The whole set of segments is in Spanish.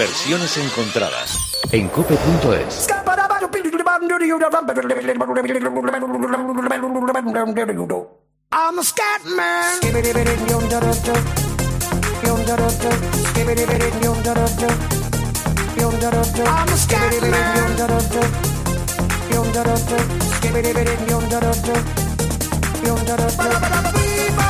Versiones encontradas en cope.es. I'm. I'm a.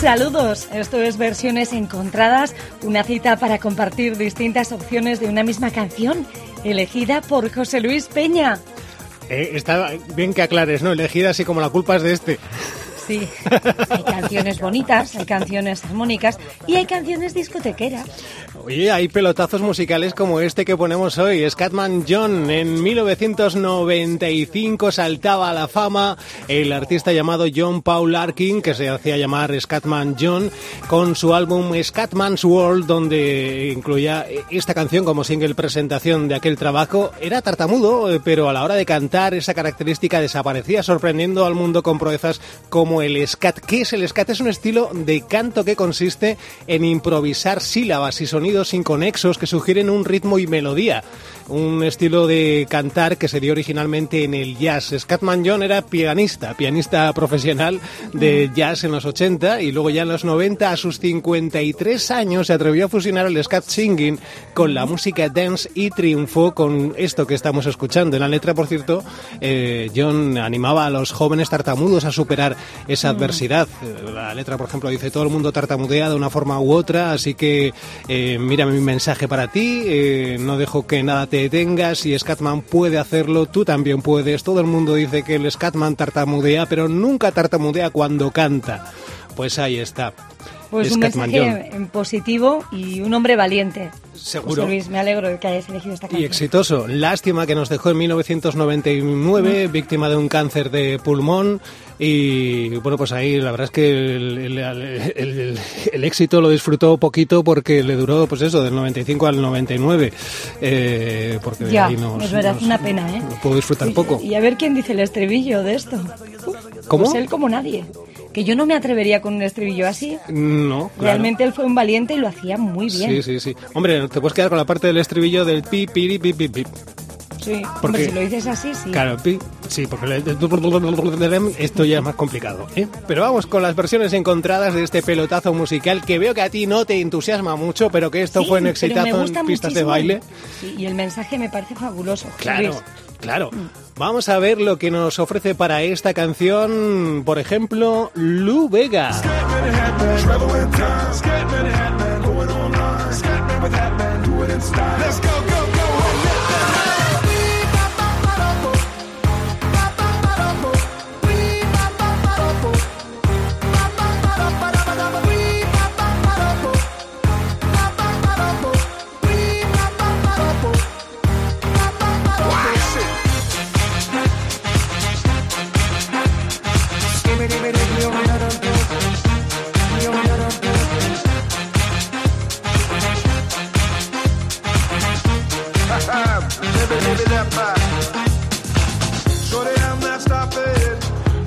Saludos, esto es Versiones Encontradas, una cita para compartir distintas opciones de una misma canción, elegida por José Luis Peña. Eh, está bien que aclares, ¿no? Elegida así como la culpa es de este. Sí, hay canciones bonitas, hay canciones armónicas y hay canciones discotequeras. Oye, hay pelotazos musicales como este que ponemos hoy. Scatman John en 1995 saltaba a la fama el artista llamado John Paul Arkin, que se hacía llamar Scatman John, con su álbum Scatman's World, donde incluía esta canción como single presentación de aquel trabajo. Era tartamudo, eh, pero a la hora de cantar esa característica desaparecía, sorprendiendo al mundo con proezas como el scat. ¿Qué es el scat? Es un estilo de canto que consiste en improvisar sílabas y sonidos inconexos que sugieren un ritmo y melodía un estilo de cantar que se dio originalmente en el jazz. Scatman John era pianista, pianista profesional de jazz en los 80 y luego ya en los 90, a sus 53 años, se atrevió a fusionar el scat singing con la música dance y triunfó con esto que estamos escuchando. En la letra, por cierto, eh, John animaba a los jóvenes tartamudos a superar esa adversidad. La letra, por ejemplo, dice todo el mundo tartamudea de una forma u otra, así que eh, mira mi mensaje para ti, eh, no dejo que nada te detengas y Scatman puede hacerlo, tú también puedes. Todo el mundo dice que el Scatman tartamudea, pero nunca tartamudea cuando canta. Pues ahí está. Pues un mensaje en positivo y un hombre valiente. Seguro. Luis, me alegro de que hayas elegido esta canción. Y exitoso. Lástima que nos dejó en 1999, mm. víctima de un cáncer de pulmón. Y bueno, pues ahí la verdad es que el, éxito lo disfrutó poquito porque le duró, pues eso, del 95 al 99. Eh, porque ya, ahí nos, es verdad, una pena, ¿eh? puedo disfrutar poco. Y a ver quién dice el estribillo de esto. ¿Cómo? Pues él como nadie. Que yo no me atrevería con un estribillo así. No, claro. Realmente él fue un valiente y lo hacía muy bien. Sí, sí, sí. Hombre, te puedes quedar con la parte del estribillo del pi, pi, pi, pi, pi. Sí, porque, si lo dices así, sí. Claro, sí, porque esto ya es más complicado. ¿eh? Pero vamos con las versiones encontradas de este pelotazo musical que veo que a ti no te entusiasma mucho, pero que esto fue un exitazo en pistas de baile. y el mensaje me parece fabuloso. Claro, Claro. Vamos a ver lo que nos ofrece para esta canción, por ejemplo, Lou Vega.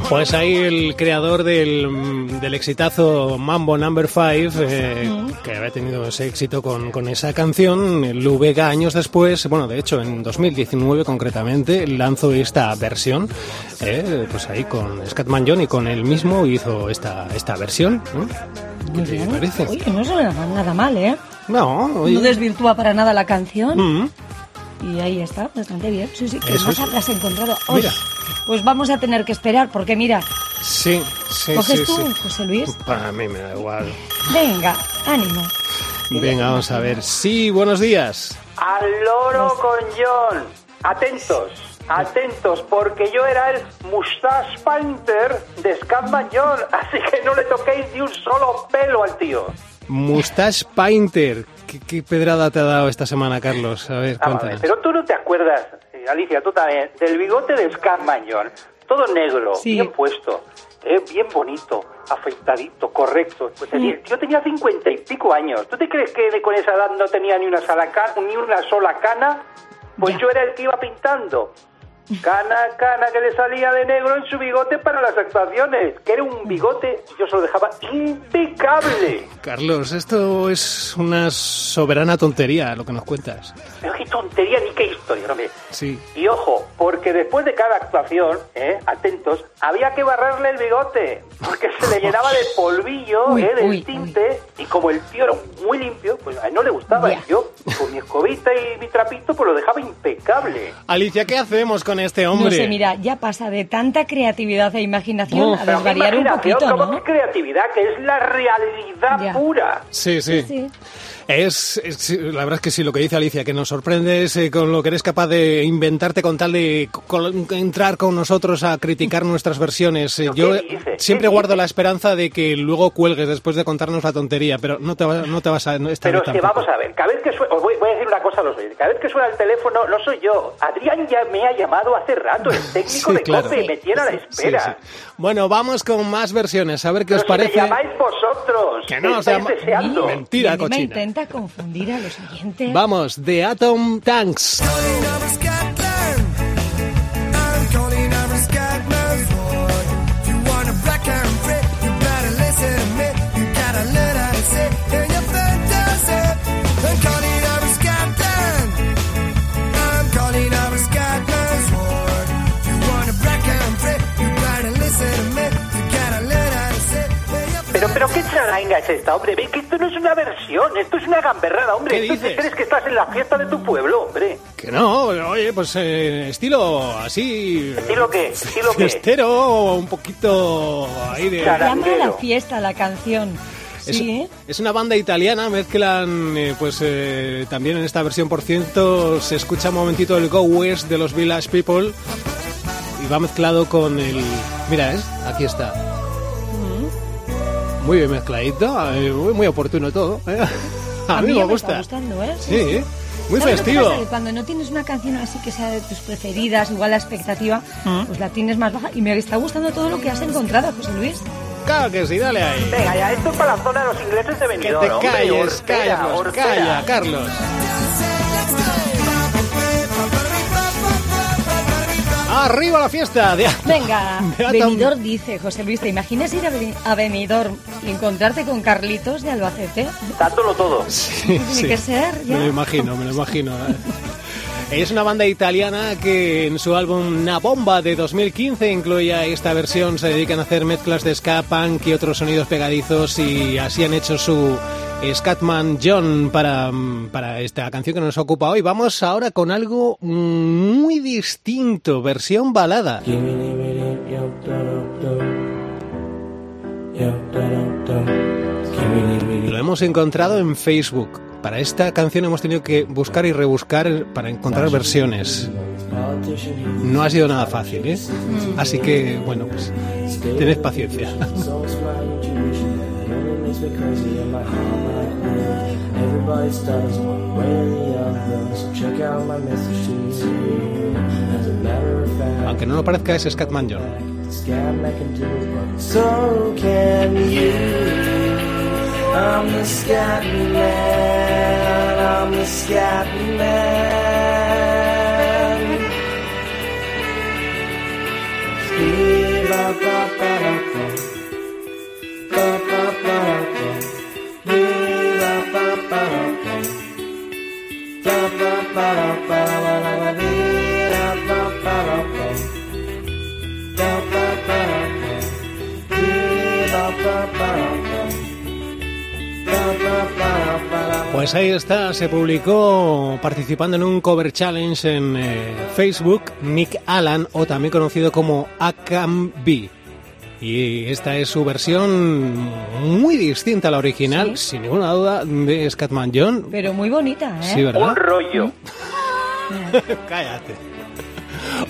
Pues ahí el creador del, del exitazo Mambo Number 5, eh, que había tenido ese éxito con, con esa canción, Lu Vega años después, bueno, de hecho en 2019 concretamente, lanzó esta versión, eh, pues ahí con Scatman John y con él mismo hizo esta, esta versión. ¿no? ¿Qué te parece? Oye, no suena nada mal, ¿eh? No, oye. No desvirtúa para nada la canción. Mm. Y ahí está, bastante bien. Sí, sí, que más habrás encontrado. Uy, Mira. Pues vamos a tener que esperar, porque mira, Sí, sí, ¿coges sí, tú, sí. José Luis? Para mí me da igual. Venga, ánimo. Venga, vamos a ver. Sí, buenos días. Al loro con John. Atentos, atentos, porque yo era el Mustache Painter de Scatman John, así que no le toquéis ni un solo pelo al tío. Mustache Painter. ¿Qué, qué pedrada te ha dado esta semana, Carlos? A ver, Vamos a ver, cuéntanos. pero tú no te acuerdas, Alicia, tú también, del bigote de Scatman John. Todo negro, Sí. bien puesto, eh, bien bonito, afeitadito, correcto. Pues el tío tenía cincuenta y pico años. ¿Tú te crees que con esa edad no tenía ni una, sola ca- ni una sola cana? Pues Ya. yo era el que iba pintando. Cana, cana que le salía de negro en su bigote para las actuaciones. Que era un bigote, yo se lo dejaba impecable. Carlos, esto es una soberana tontería lo que nos cuentas. Pero qué tontería ni qué historia, hombre. Sí. Y ojo, porque después de cada actuación, ¿eh? atentos, había que barrerle el bigote, porque se le llenaba de polvillo Uy, ¿eh? del uy, tinte, y como el tío era muy limpio, pues a él no le gustaba. Ya. Y yo, con mi escobita y mi trapito, pues lo dejaba impecable. Alicia, ¿qué hacemos con este hombre? No sé, mira, ya pasa de tanta creatividad e imaginación Uf. a desvariar un poquito, ¿no? que creatividad, que es la realidad Ya. pura. Sí, sí. Sí. Es, es- la verdad es que sí, lo que dice Alicia, que nos sorprendes eh, con lo que eres capaz de inventarte con tal de co- entrar con nosotros a criticar nuestras versiones. Eh, ¿Pero Yo siempre ¿Qué guardo la esperanza de que luego cuelgues después de contarnos la tontería, pero no te, va- no te vas a... no, esta Pero vez es que tampoco. vamos a ver, cada vez que os voy, decir una cosa a los oyentes, cada vez que suena el teléfono no soy yo, Adrián ya me ha llamado hace rato, el técnico Sí, de claro. COPE, me tiene a la Sí, espera. sí. Bueno, vamos con más versiones, a ver qué Pero os si parece. me llamáis vosotros, Que no, se llama- deseando. Men- Mentira, cochina. intenta confundir a los oyentes. Vamos, The Atom Tanks. Pero, qué charanga es esta, hombre, ve que esto no es una versión, esto es una gamberrada, hombre. ¿Qué ¿Tú te dices? crees que estás en la fiesta de tu pueblo, hombre? Que no, oye, pues eh, estilo así... ¿Estilo qué? ¿Estilo qué? Fiestero, un poquito ahí de... Llama a la fiesta la canción. Es, Sí, ¿eh? es una banda italiana, mezclan, eh, pues eh, también en esta versión, por ciento, se escucha un momentito el Go West de los Village People y va mezclado con el... Mira, ¿es? Aquí está. Muy bien mezcladito, eh, muy, muy oportuno todo. ¿eh? A, mí, me gusta. está gustando, ¿eh? Sí, muy ¿Sabes lo que festivo. Que cuando no tienes una canción así que sea de tus preferidas, igual la expectativa, Mm. pues la tienes más baja. Y me está gustando todo lo que has encontrado, José Luis. Claro que sí, dale ahí. Venga, ya, esto es para la zona de los ingleses de Que Benidorm, te hombre, calles, calla, Carlos. ¡Arriba la fiesta! De... Venga, Benidorm dice, José Luis, ¿te imaginas ir a, Beni- a Benidorm y encontrarte con Carlitos de Albacete? Dándolo todo. Sí, Tiene sí. que ser, ya. Me lo imagino, me lo imagino. Es una banda italiana que en su álbum Na Bomba de 2015 incluía esta versión. Se dedican a hacer mezclas de ska, punk y otros sonidos pegadizos y así han hecho su Scatman John para, para esta canción que nos ocupa hoy. Vamos ahora con algo mm, muy distinto, versión balada. Lo hemos encontrado en Facebook. Para esta canción hemos tenido que buscar y rebuscar para encontrar versiones. No ha sido nada fácil, ¿eh? Así que, bueno, pues tened paciencia. Aunque no lo parezca, es Scatman John. So can you? I'm the scat man. I'm the. Steve, Pues ahí está, se publicó participando en un cover challenge en eh, Facebook, Nick Allan, o también conocido como Akam B. Y esta es su versión muy distinta a la original, sin ninguna duda, de Scatman John. Pero muy bonita, ¿eh? Sí, ¿verdad? Un rollo. Cállate.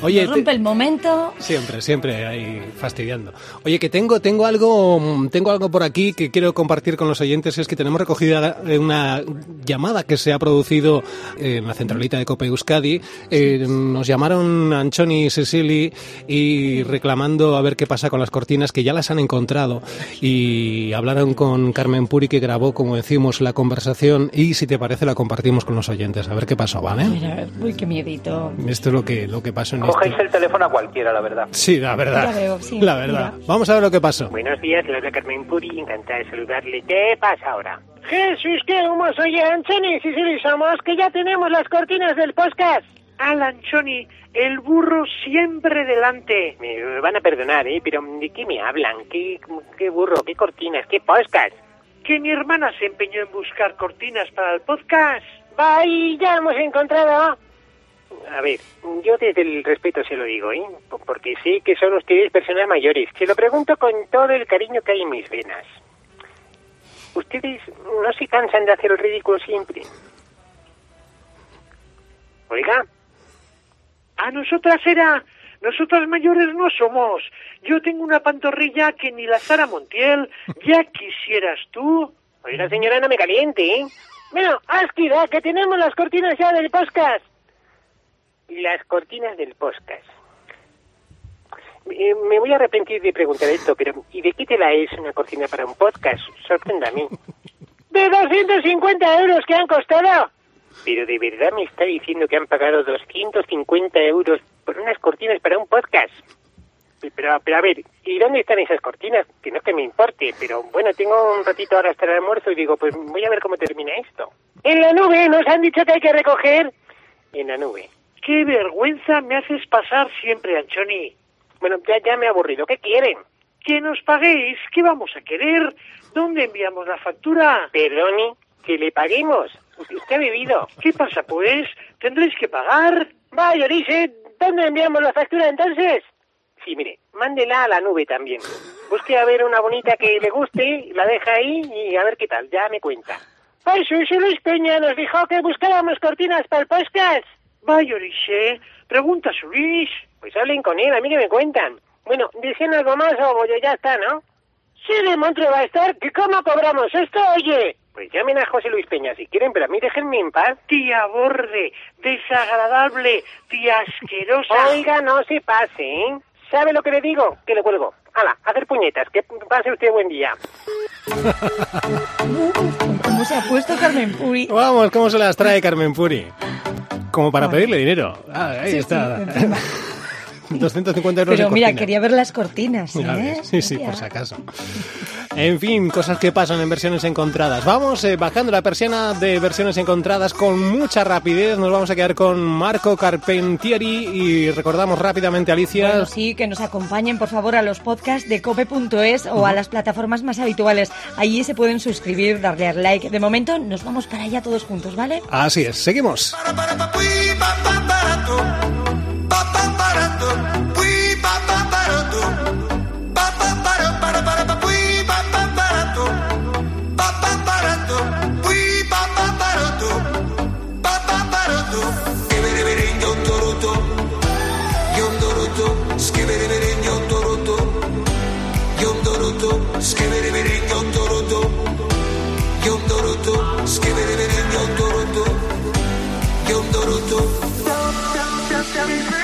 Oye, te- rompe el momento. Siempre, siempre ahí fastidiando. Oye, que tengo, tengo algo, tengo algo por aquí que quiero compartir con los oyentes. Es que tenemos recogida una llamada que se ha producido en la centralita de Cope Euskadi. Eh, nos llamaron Anchoni y Cecily y reclamando a ver qué pasa con las cortinas que ya las han encontrado y hablaron con Carmen Puri que grabó, como decimos, la conversación y si te parece la compartimos con los oyentes. A ver qué pasó, ¿vale? Mira, uy, qué miedito. Esto es lo que, lo que pasó en Cogéis este. el teléfono a cualquiera, la verdad. Sí, la verdad. Ya veo, sí, la verdad. mira. Vamos a ver lo que pasó. Buenos días, le habla Carmen Puri, encantada de saludarle. ¿Qué pasa ahora? Jesús, qué humos, oye, Anchoni, si sí somos, que ya tenemos las cortinas del podcast. Alan Choni, el burro siempre delante. Me van a perdonar, ¿eh? Pero ¿de qué me hablan? ¿Qué, qué burro? ¿Qué cortinas? ¿Qué podcast? Que mi hermana se empeñó en buscar cortinas para el podcast. Va, y ya hemos encontrado. A ver, yo desde el respeto se lo digo, ¿eh? Porque sé que son ustedes personas mayores. Se lo pregunto con todo el cariño que hay en mis venas. ¿Ustedes no se cansan de hacer el ridículo siempre? Oiga, A nosotras era... Nosotras mayores no somos. Yo tengo una pantorrilla que ni la Sara Montiel. Ya quisieras tú. oiga señora, no me caliente, ¿eh? Bueno, Asquida, que tenemos las cortinas ya del podcast. Las cortinas del podcast. Eh, me voy a arrepentir de preguntar esto, pero ¿y de qué tela es una cortina para un podcast? Sorpréndame. De 250 euros que han costado. Pero de verdad me está diciendo que han pagado 250 euros por unas cortinas para un podcast. Pero, pero a ver, ¿y dónde están esas cortinas? Que no es que me importe, pero bueno, tengo un ratito ahora hasta el almuerzo y digo, pues voy a ver cómo termina esto. En la nube nos han dicho que hay que recoger. En la nube. Qué vergüenza me haces pasar siempre, Anchoni. Bueno, ya, ya me he aburrido. ¿Qué quieren? Que nos paguéis. ¿Qué vamos a querer? ¿Dónde enviamos la factura? Perdone, que le paguemos. Usted ha bebido. ¿Qué pasa, pues? ¿Tendréis que pagar? Vaya, Orice, ¿dónde enviamos la factura entonces? Sí, mire, mándela a la nube también. Busque a ver una bonita que le guste, la deja ahí y a ver qué tal, ya me cuenta. Soy Luis Peña nos dijo que buscáramos cortinas para el podcast. Vaya, pregunta a su Luis. Pues hablen con él, a mí que me cuentan. Bueno, dicen algo más o ya está, ¿no? Sí, de Montre va a estar. ¿Que cómo cobramos esto, oye? Pues llamen a José Luis Peña si quieren, pero a mí déjenme en paz. Tía borde, desagradable, tía asquerosa. Oiga, no se pase, ¿eh? ¿Sabe lo que le digo? Que le cuelgo. Hala, hacer puñetas, que pase usted buen día. ¿Cómo se ha puesto Carmen Puri? Vamos, ¿cómo se las trae Carmen Puri? Como para pedirle dinero. Ah, ahí Sí, está. sí, encima. 250 euros Pero mira, cortina. quería ver las cortinas, ¿eh? Sí, sí, por si acaso. En fin, cosas que pasan en versiones encontradas. Vamos eh, bajando la persiana de versiones encontradas con mucha rapidez. Nos vamos a quedar con Marco Carpentieri y recordamos rápidamente, Alicia. Bueno, sí, que nos acompañen por favor a los podcasts de cope.es o a las plataformas más habituales. Allí se pueden suscribir, darle al like. De momento nos vamos para allá todos juntos, ¿vale? Así es, seguimos. Everybody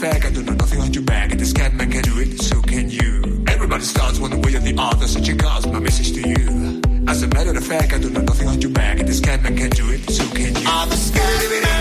Fact, I do know nothing on your back, this cat man can do it, so can you. Everybody starts one way or the other, so check out my message to you. As a matter of fact, I do know nothing on your back, this cat man can do it, so can you. I'm scared of it,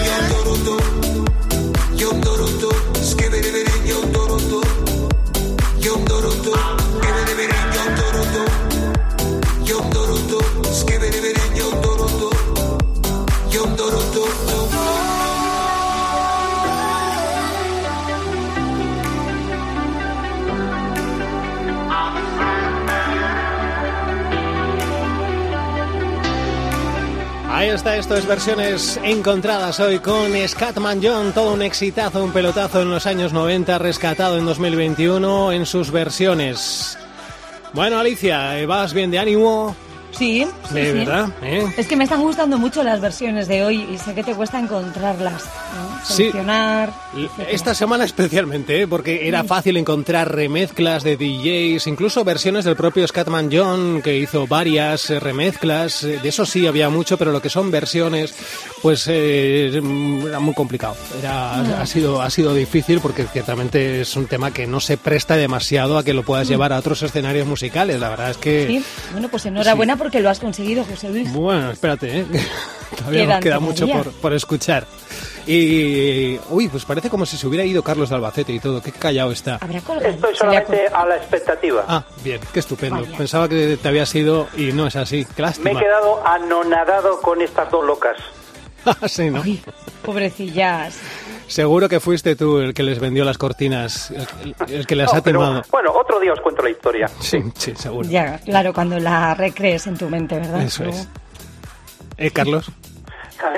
Está, esto es versiones encontradas hoy con Scatman John, todo un exitazo, un pelotazo en los años 90, rescatado en 2021 en sus versiones. Bueno, Alicia, ¿vas bien de ánimo? Sí, sí, sí. verdad, ¿eh? Es que me están gustando mucho las versiones de hoy y sé que te cuesta encontrarlas, ¿no? Sí. seleccionar. Esta semana especialmente, ¿eh? porque era fácil encontrar remezclas de DJs, incluso versiones del propio Scatman John, que hizo varias eh, remezclas. Eh, De eso sí había mucho, pero lo que son versiones, pues eh, era muy complicado. Era, Mm. ha, sido, ha sido difícil porque ciertamente es un tema que no se presta demasiado a que lo puedas Mm. llevar a otros escenarios musicales. La verdad es que... Sí, bueno, pues enhorabuena porque lo has conseguido, José Luis. Bueno, espérate, ¿eh? todavía Quedan nos queda mucho por, por escuchar. Y, uy, pues parece como si se hubiera ido Carlos de Albacete y todo. Qué callado está. Habrá. Estoy solamente a la expectativa. Ah, bien, qué estupendo. Vaya. Pensaba que te habías ido y no es así. Qué Me lástima. he quedado anonadado con estas dos locas. sí, ¿no? Ay, pobrecillas. Seguro que fuiste tú el que les vendió las cortinas, el, el- el que las No, ha pero, timado. bueno, otro día os cuento la historia. Sí, sí, seguro. Ya, claro, cuando la recrees en tu mente, ¿verdad? Eso es. ¿Eh, Carlos?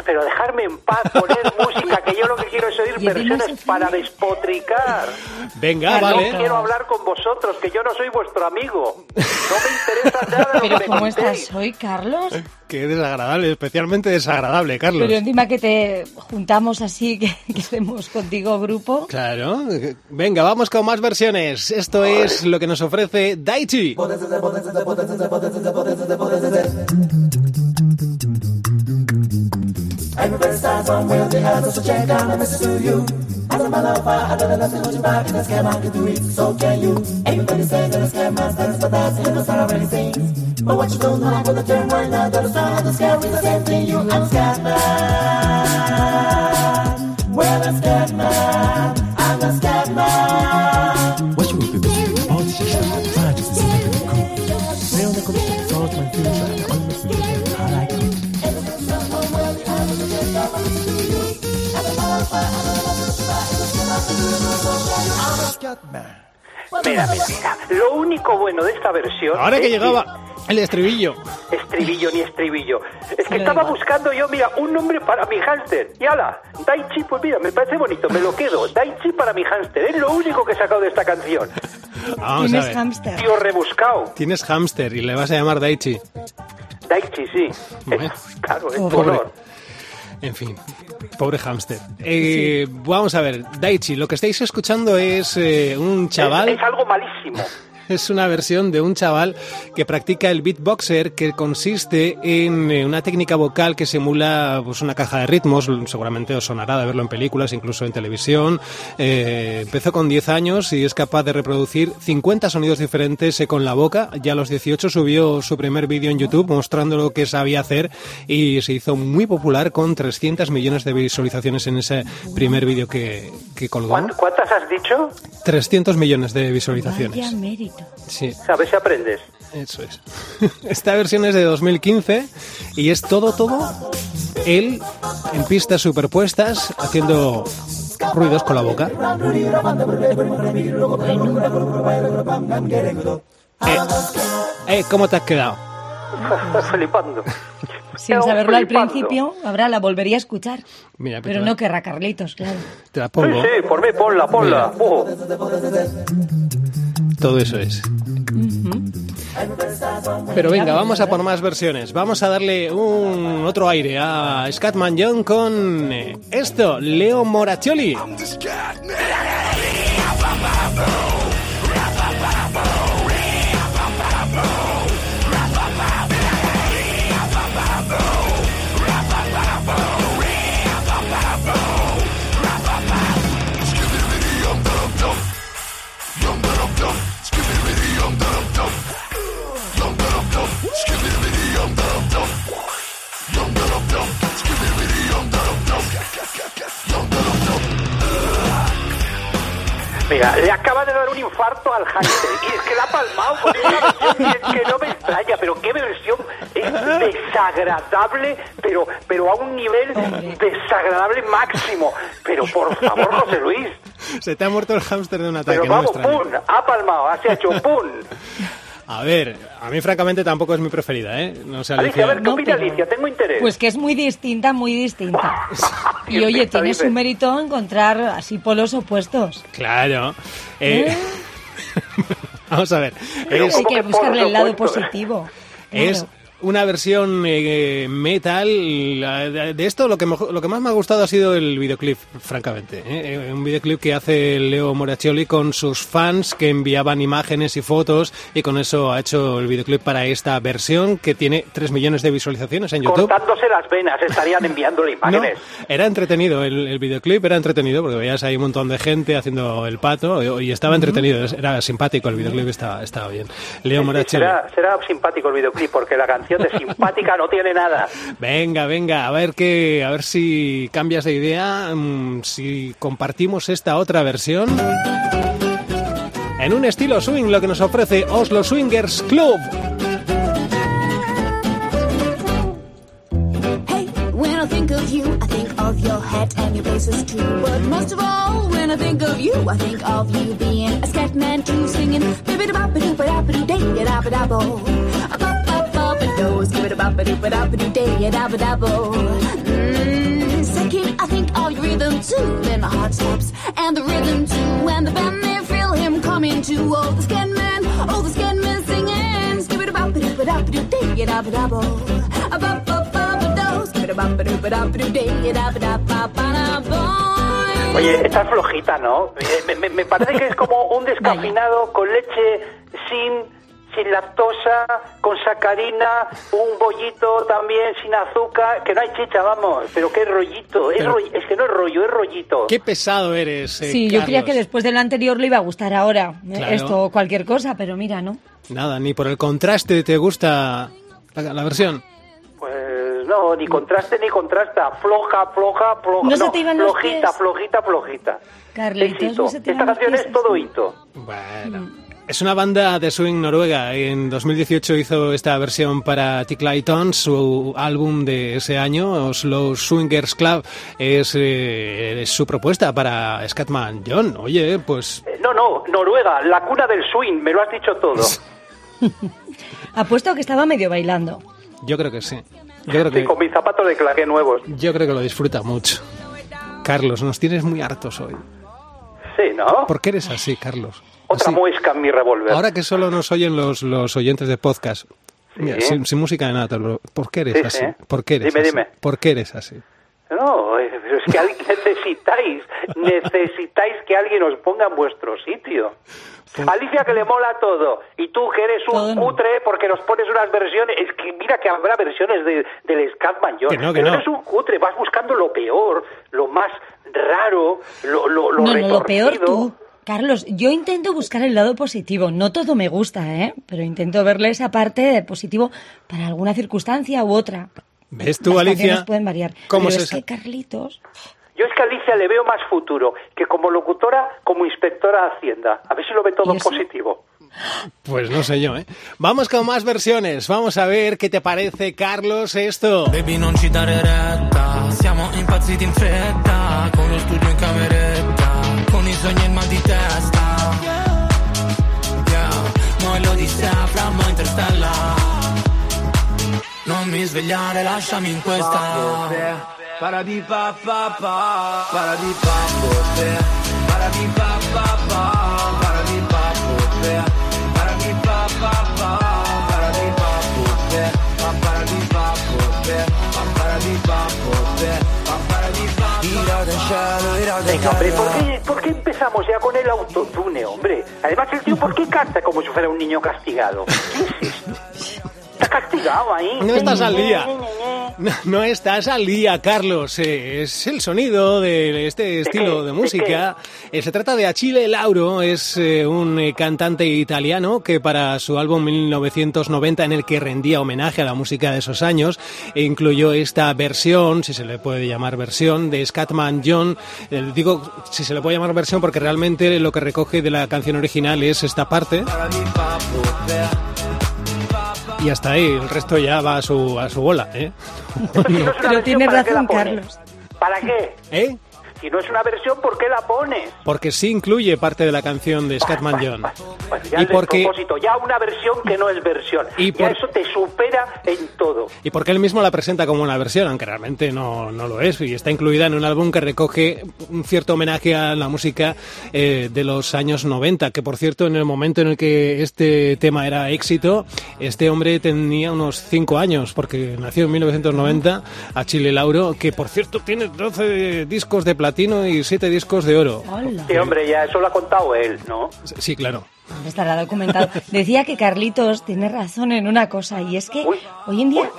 Pero dejarme en paz, poner música, que yo lo que quiero es oír versiones para despotricar. Venga, Carlos, vale. No quiero hablar con vosotros, que yo no soy vuestro amigo. No me interesa nada lo Pero que me ¿cómo contéis. estás hoy, Carlos? Qué desagradable, especialmente desagradable, Carlos. Pero encima que te juntamos así, que, que hacemos contigo grupo. Claro. Venga, vamos con más versiones. Esto es lo que nos ofrece Daichi. Everybody starts on where they have so check out a message to you. A matter of fact, I got nothing what you back and a scam I can do it, so can you. Everybody says that a scam is but that's in the song already sings. But what you don't know for the term right now, that the sound of the scam is the same thing you. I'm scared man. Well, I'm scared man. I'm a scared Mira, mira, mira. Lo único bueno de esta versión. Ahora que llegaba el estribillo. Estribillo ni estribillo. Es que estaba buscando yo, mira, un nombre para mi hámster. Y ala, Daichi, pues mira, me parece bonito, me lo quedo. Daichi para mi hámster. Es lo único que he sacado de esta canción. Vamos a Tienes ver. hámster. Tío rebuscado. Tienes hámster y le vas a llamar Daichi. Daichi, sí. Bueno. Es- claro, es Pobre. En fin, pobre hámster. Eh, Vamos a ver, Daichi, lo que estáis escuchando es eh, un chaval. Es algo malísimo. Es una versión de un chaval que practica el beatboxer, que consiste en eh, una técnica vocal que simula pues, una caja de ritmos. Seguramente os sonará de verlo en películas, incluso en televisión. Eh, empezó con 10 años y es capaz de reproducir 50 sonidos diferentes eh, con la boca. Ya a los 18 subió su primer vídeo en YouTube mostrando lo que sabía hacer y se hizo muy popular con 300 millones de visualizaciones en ese primer vídeo que, que colgó. ¿Cuánt- ¿Cuántas has dicho? 300 millones de visualizaciones. Vaya mérito. Sí. A ver si aprendes. Eso es. Esta versión es de 2015 y es todo, todo él en pistas superpuestas haciendo ruidos con la boca. Eh, eh, ¿Cómo te has quedado? Flipando. Sin Pero saberlo al principio, ahora la volvería a escuchar. Mira, Pero te, no querrá Carlitos, claro. te la Sí, pongo. sí, por mí, ponla, ponla. Todo eso es. Pero venga, vamos a por más versiones. Vamos a darle un otro aire a Scatman John con esto, Leo Moraccioli. Mira, le acaba de dar un infarto al hámster y es que la ha palmado con versión y es que no me extraña, pero qué versión es desagradable, pero pero a un nivel desagradable máximo. Pero por favor, José Luis, Se te ha muerto el hámster de un ataque, pero no me vamos, extraña. pum, ha palmado, se ha hecho pum. A ver, a mí francamente tampoco es mi preferida, ¿eh? No sé, Alicia, a ver, ¿qué No, opina pero- Alicia? Tengo interés. Pues que es muy distinta, muy distinta. Y oye, tiene su mérito encontrar así polos opuestos. Claro. Eh, Vamos a ver. Es, Hay ¿cómo que buscarle el lado positivo. es. Una versión eh, metal. De esto lo que, lo que más me ha gustado ha sido el videoclip, francamente. ¿eh? Eh, Un videoclip que hace Leo Moraccioli con sus fans que enviaban imágenes y fotos y con eso ha hecho el videoclip para esta versión que tiene 3 millones de visualizaciones en YouTube. Cortándose las venas, estarían enviándole No, imágenes. era entretenido, el, el videoclip era entretenido porque veías ahí un montón de gente haciendo el pato y, y estaba entretenido, era simpático, el videoclip estaba, estaba bien. Leo Moraccioli. Será, será simpático el videoclip porque la canción de simpática no tiene nada. Venga, venga, a ver que, a ver si cambias de idea, mm, si compartimos esta otra versión. En un estilo swing, lo que nos ofrece Oslo Swingers Club. Hey, when I think of you, I think of your hat and your braces too. But most of all, when I think of you, I think of you being a scat man too, singing A bop a skip it a bop doo ba da ba doo day da ba da bo. Mmm, second, I think of your rhythm too. Then my heart stops and the rhythm too, and the band they feel him coming too. Oh, the scat man, oh the scat man singing, skip it a bop doo ba da ba doo day da ba da bo. A bop bop bop a do, skip it a bop doo ba da ba doo day da ba da ba ba da bo. Oye, está flojita, ¿no? Eh, Me, me- me parece que es como un descafeinado con leche sin sin lactosa, con sacarina, un bollito también sin azúcar, que no hay chicha, vamos, pero qué rollito, es, Pero- es que no es rollo, es rollito. Qué pesado eres. eh, Sí, yo creía que después de lo anterior le iba a gustar ahora. eh, Claro. Esto o cualquier cosa, pero mira, ¿no? Nada, ni por el contraste te gusta la, la versión. Pues no, ni contraste ni contrasta, floja, floja, floja, ¿No se te iban los flojita, pies? flojita, flojita. Carlitos, no se te Esta los canción pies es todo hito. Bueno. Es una banda de swing noruega. En 2018 hizo esta versión para Tick Clayton, su álbum de ese año, Oslo Swingers Club. Es, eh, es su propuesta para Scatman John. Oye, pues Eh, No, no, Noruega, la cuna del swing, me lo has dicho todo. Apuesto que estaba medio bailando. yo creo que sí. Yo creo Sí, que, con mis zapatos de claqué nuevos. yo creo que lo disfruta mucho. Carlos, nos tienes muy hartos hoy. Sí, ¿no? ¿Por qué eres así, Carlos? Otra Así. muesca en mi revólver. Ahora que solo nos oyen los, los oyentes de podcast, mira, Sí. sin, sin música de nada, ¿por qué eres Sí, así? sí. ¿Por qué eres Dime, así? dime. ¿Por qué eres así? No, eh, es que necesitáis, necesitáis que alguien os ponga en vuestro sitio. Alicia que le mola todo y tú que eres un cutre porque nos pones unas versiones, es que mira que habrá versiones de, del Scatman John, Que no, que pero no. eres un cutre, vas buscando lo peor, lo más raro, lo, lo, lo no, no, lo peor retorcido. tú. Carlos, yo intento buscar el lado positivo. No todo me gusta, ¿eh? Pero intento verle esa parte de positivo para alguna circunstancia u otra. ¿Ves tú, Las Alicia? pueden variar. ¿Cómo pero se es que Carlitos... Yo es que a Alicia le veo más futuro que como locutora, como inspectora de Hacienda. A ver si lo ve todo positivo. Pues no sé yo, ¿eh? Vamos con más versiones. Vamos a ver qué te parece, Carlos, esto. Baby non ci dare retta Siamo impazziti in fretta Con lo studio in cameretta Con i sogni e il mal di testa. Yeah Noi l'odissea fra mo interstellar Non mi svegliare lasciami in questa. Paradi pa pa pa Paradi pa po Paradi pa pa pa Paradi pa po Paradi pa pa pa Paradi pa po Paradi pa po Paradi pa Venga, hombre, ¿por qué empezamos ya con el autotune, hombre? Además, el tío, ¿por qué canta como si fuera un niño castigado? ¿Qué es esto? Está castigado ahí. No estás al día. No, no estás al día, Carlos. Eh, es el sonido de este estilo de ¿De música. Eh, se trata de Achille Lauro, es eh, un cantante italiano que para su álbum 1990 en el que rendía homenaje a la música de esos años, e incluyó esta versión, si se le puede llamar versión, de Scatman John. Digo si se le puede llamar versión porque realmente lo que recoge de la canción original es esta parte. Y hasta ahí, el resto ya va a su, a su bola, ¿eh? Pero tiene ¿para qué la razón? Carlos. ¿Para qué? ¿Eh? Si no es una versión, ¿por qué la pones? Porque sí incluye parte de la canción de Scatman John. Pues ya Y porque, ya una versión que no es versión. Y Ya por- eso te supera en todo. y porque él mismo la presenta como una versión, aunque realmente no, no lo es, y está incluida en un álbum que recoge un cierto homenaje a la música eh, de los años 90, que por cierto, en el momento en el que este tema era éxito, este hombre tenía unos 5 años, porque nació en 1990, a Chile Lauro, que por cierto tiene 12 discos de platino y 7 discos de oro. Hola. Sí, hombre, ya eso lo ha contado él, ¿no? Sí, claro. Estará documentado. Decía que Carlitos tiene razón en una cosa, y es que hoy en día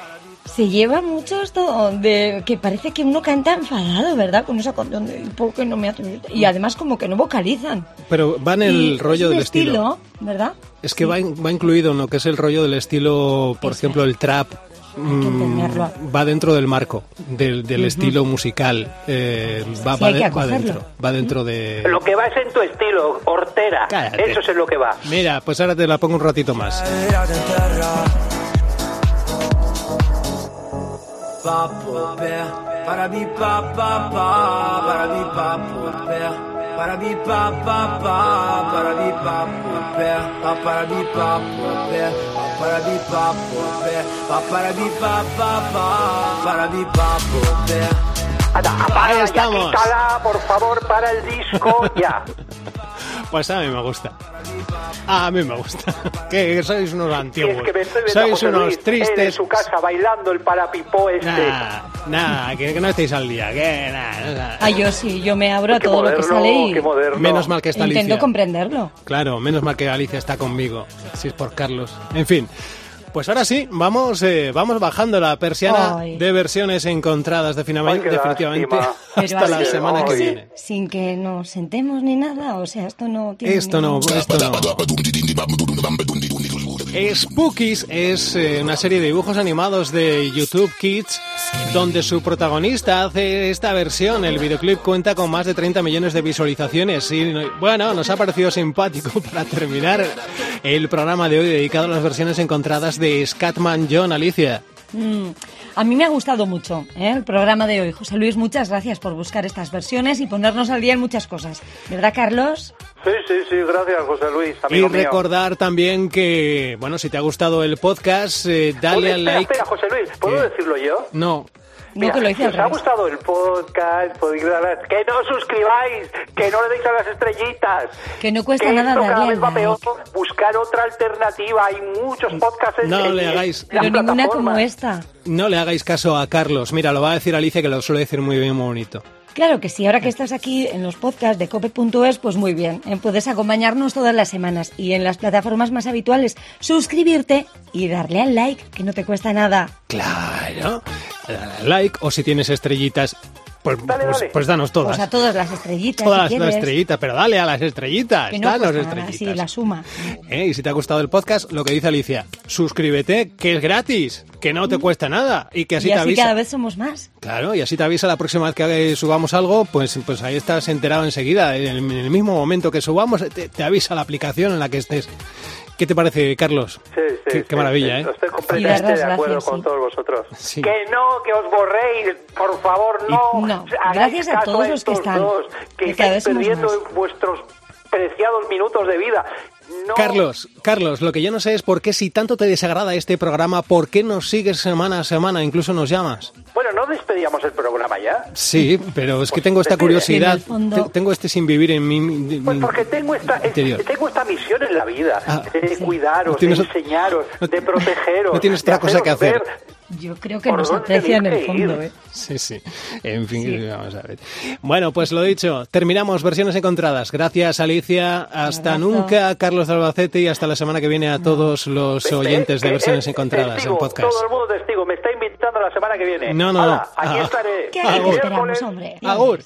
se lleva mucho esto de que parece que uno canta enfadado, ¿verdad? Con esa canción de ¿por qué no me esto?". Y además como que no vocalizan. Pero va en el Y rollo es del estilo. ¿verdad? Es que va, in- va incluido en lo que es el rollo del estilo, por ejemplo, el trap. Mm, va dentro del marco del, estilo musical eh, va, Sí, va hay de- que va acogerlo. dentro va dentro de Lo que va es en tu estilo, hortera. Cállate. Eso es en lo que va. mira pues ahora te la pongo un ratito más. Papo para para papo para para papo para papo para bi papo pa para bi pa pa pa, para bi papo Ahí ya estamos. quítala, por favor, para el disco, ya. pues a mí me gusta a mí me gusta que sois unos antiguos es que sois José unos Luis, él en tristes su casa bailando el parapipó este. Nah, nah, que, que no estéis al día que nah, nah. Ah, yo sí, yo me abro a Qué todo lo que moderno, sale y moderno. menos mal que está intento Alicia comprenderlo. Claro, menos mal que Alicia está conmigo, si es por Carlos. En fin, pues ahora sí, vamos, eh, vamos bajando la persiana Ay. de versiones encontradas Ay, qué definitivamente lástima. Hasta la semana que viene. Sin que nos sentemos ni nada, o sea, esto no tiene Esto no, esto no. Spookies es eh, una serie de dibujos animados de YouTube Kids donde su protagonista hace esta versión. El videoclip cuenta con más de 30 millones de visualizaciones y bueno, nos ha parecido simpático para terminar el programa de hoy dedicado a las versiones encontradas de Scatman John Alicia. Mm, A mí me ha gustado mucho ¿eh? el programa de hoy. José Luis, muchas gracias por buscar estas versiones y ponernos al día en muchas cosas. ¿Verdad, Carlos? Sí, sí, sí, gracias, José Luis, Y mío. recordar también que, bueno, si te ha gustado el podcast, eh, dale Oye, al espera, like. espera, José Luis, ¿puedo ¿Qué? decirlo yo? No, Mira, que lo hice si al os ha gustado el podcast, podéis darle- que no os suscribáis, que no le deis a las estrellitas. Que no cuesta que nada esto cada vez al va peor. Buscar otra alternativa. Hay muchos podcasts en No en- le hagáis- Pero ninguna como esta. no le hagáis caso a Carlos. Mira, lo va a decir Alicia que lo suele decir muy bien, muy bonito. Claro que sí, ahora que estás aquí en los podcasts de cope.es, pues muy bien, ¿eh? puedes acompañarnos todas las semanas y en las plataformas más habituales suscribirte y darle al like, que no te cuesta nada. Claro. Dale al like o si tienes estrellitas, pues, Dale, pues, dale. pues danos todas. Pues a todas las estrellitas, todas si las estrellitas, pero dale a las estrellitas. Que no danos estrellitas. sí, la suma. Eh, Y si te ha gustado el podcast, lo que dice Alicia, suscríbete, que es gratis, que no te cuesta nada y que así y te así avisa. cada vez somos más. Claro, y así te avisa la próxima vez que subamos algo, pues, pues ahí estás enterado enseguida. En el, en el mismo momento que subamos, te, te avisa la aplicación en la que estés. ¿Qué te parece, Carlos? Sí, sí, Qué, sí, qué maravilla, sí. ¿eh? Estoy completamente de acuerdo gracias, con sí. todos vosotros. Sí. Que no, que os borréis, por favor, no. No, Hagáis gracias a caso todos los que están, dos, que estáis perdiendo más. vuestros preciados minutos de vida. No. Carlos, Carlos, lo que yo no sé es por qué si tanto te desagrada este programa, ¿por qué nos sigues semana a semana, incluso nos llamas? Bueno, ¿no despedíamos el programa ya? Sí, pero es que tengo esta curiosidad, fondo- tengo este sin vivir en mi... Pues porque tengo esta, es- interior. tengo esta misión en la vida, Ah, de cuidaros, No tienes- de enseñaros, no- de protegeros. no tienes otra cosa que hacer. ver Yo creo que ¿Por nos aprecia en el fondo. ¿eh? Sí, sí. En fin, vamos a ver. Bueno, pues lo dicho, terminamos versiones encontradas. Gracias, Alicia. Hasta nunca, Carlos de Albacete, y hasta la semana que viene a todos los ¿Ves? oyentes de Eh, versiones eh, encontradas testigo, en podcast. Todo el mundo testigo, me está invitando la semana que viene. No, no, no. Aquí Ah. estaré. ¿Qué miércoles- esperamos, hombre? Agur.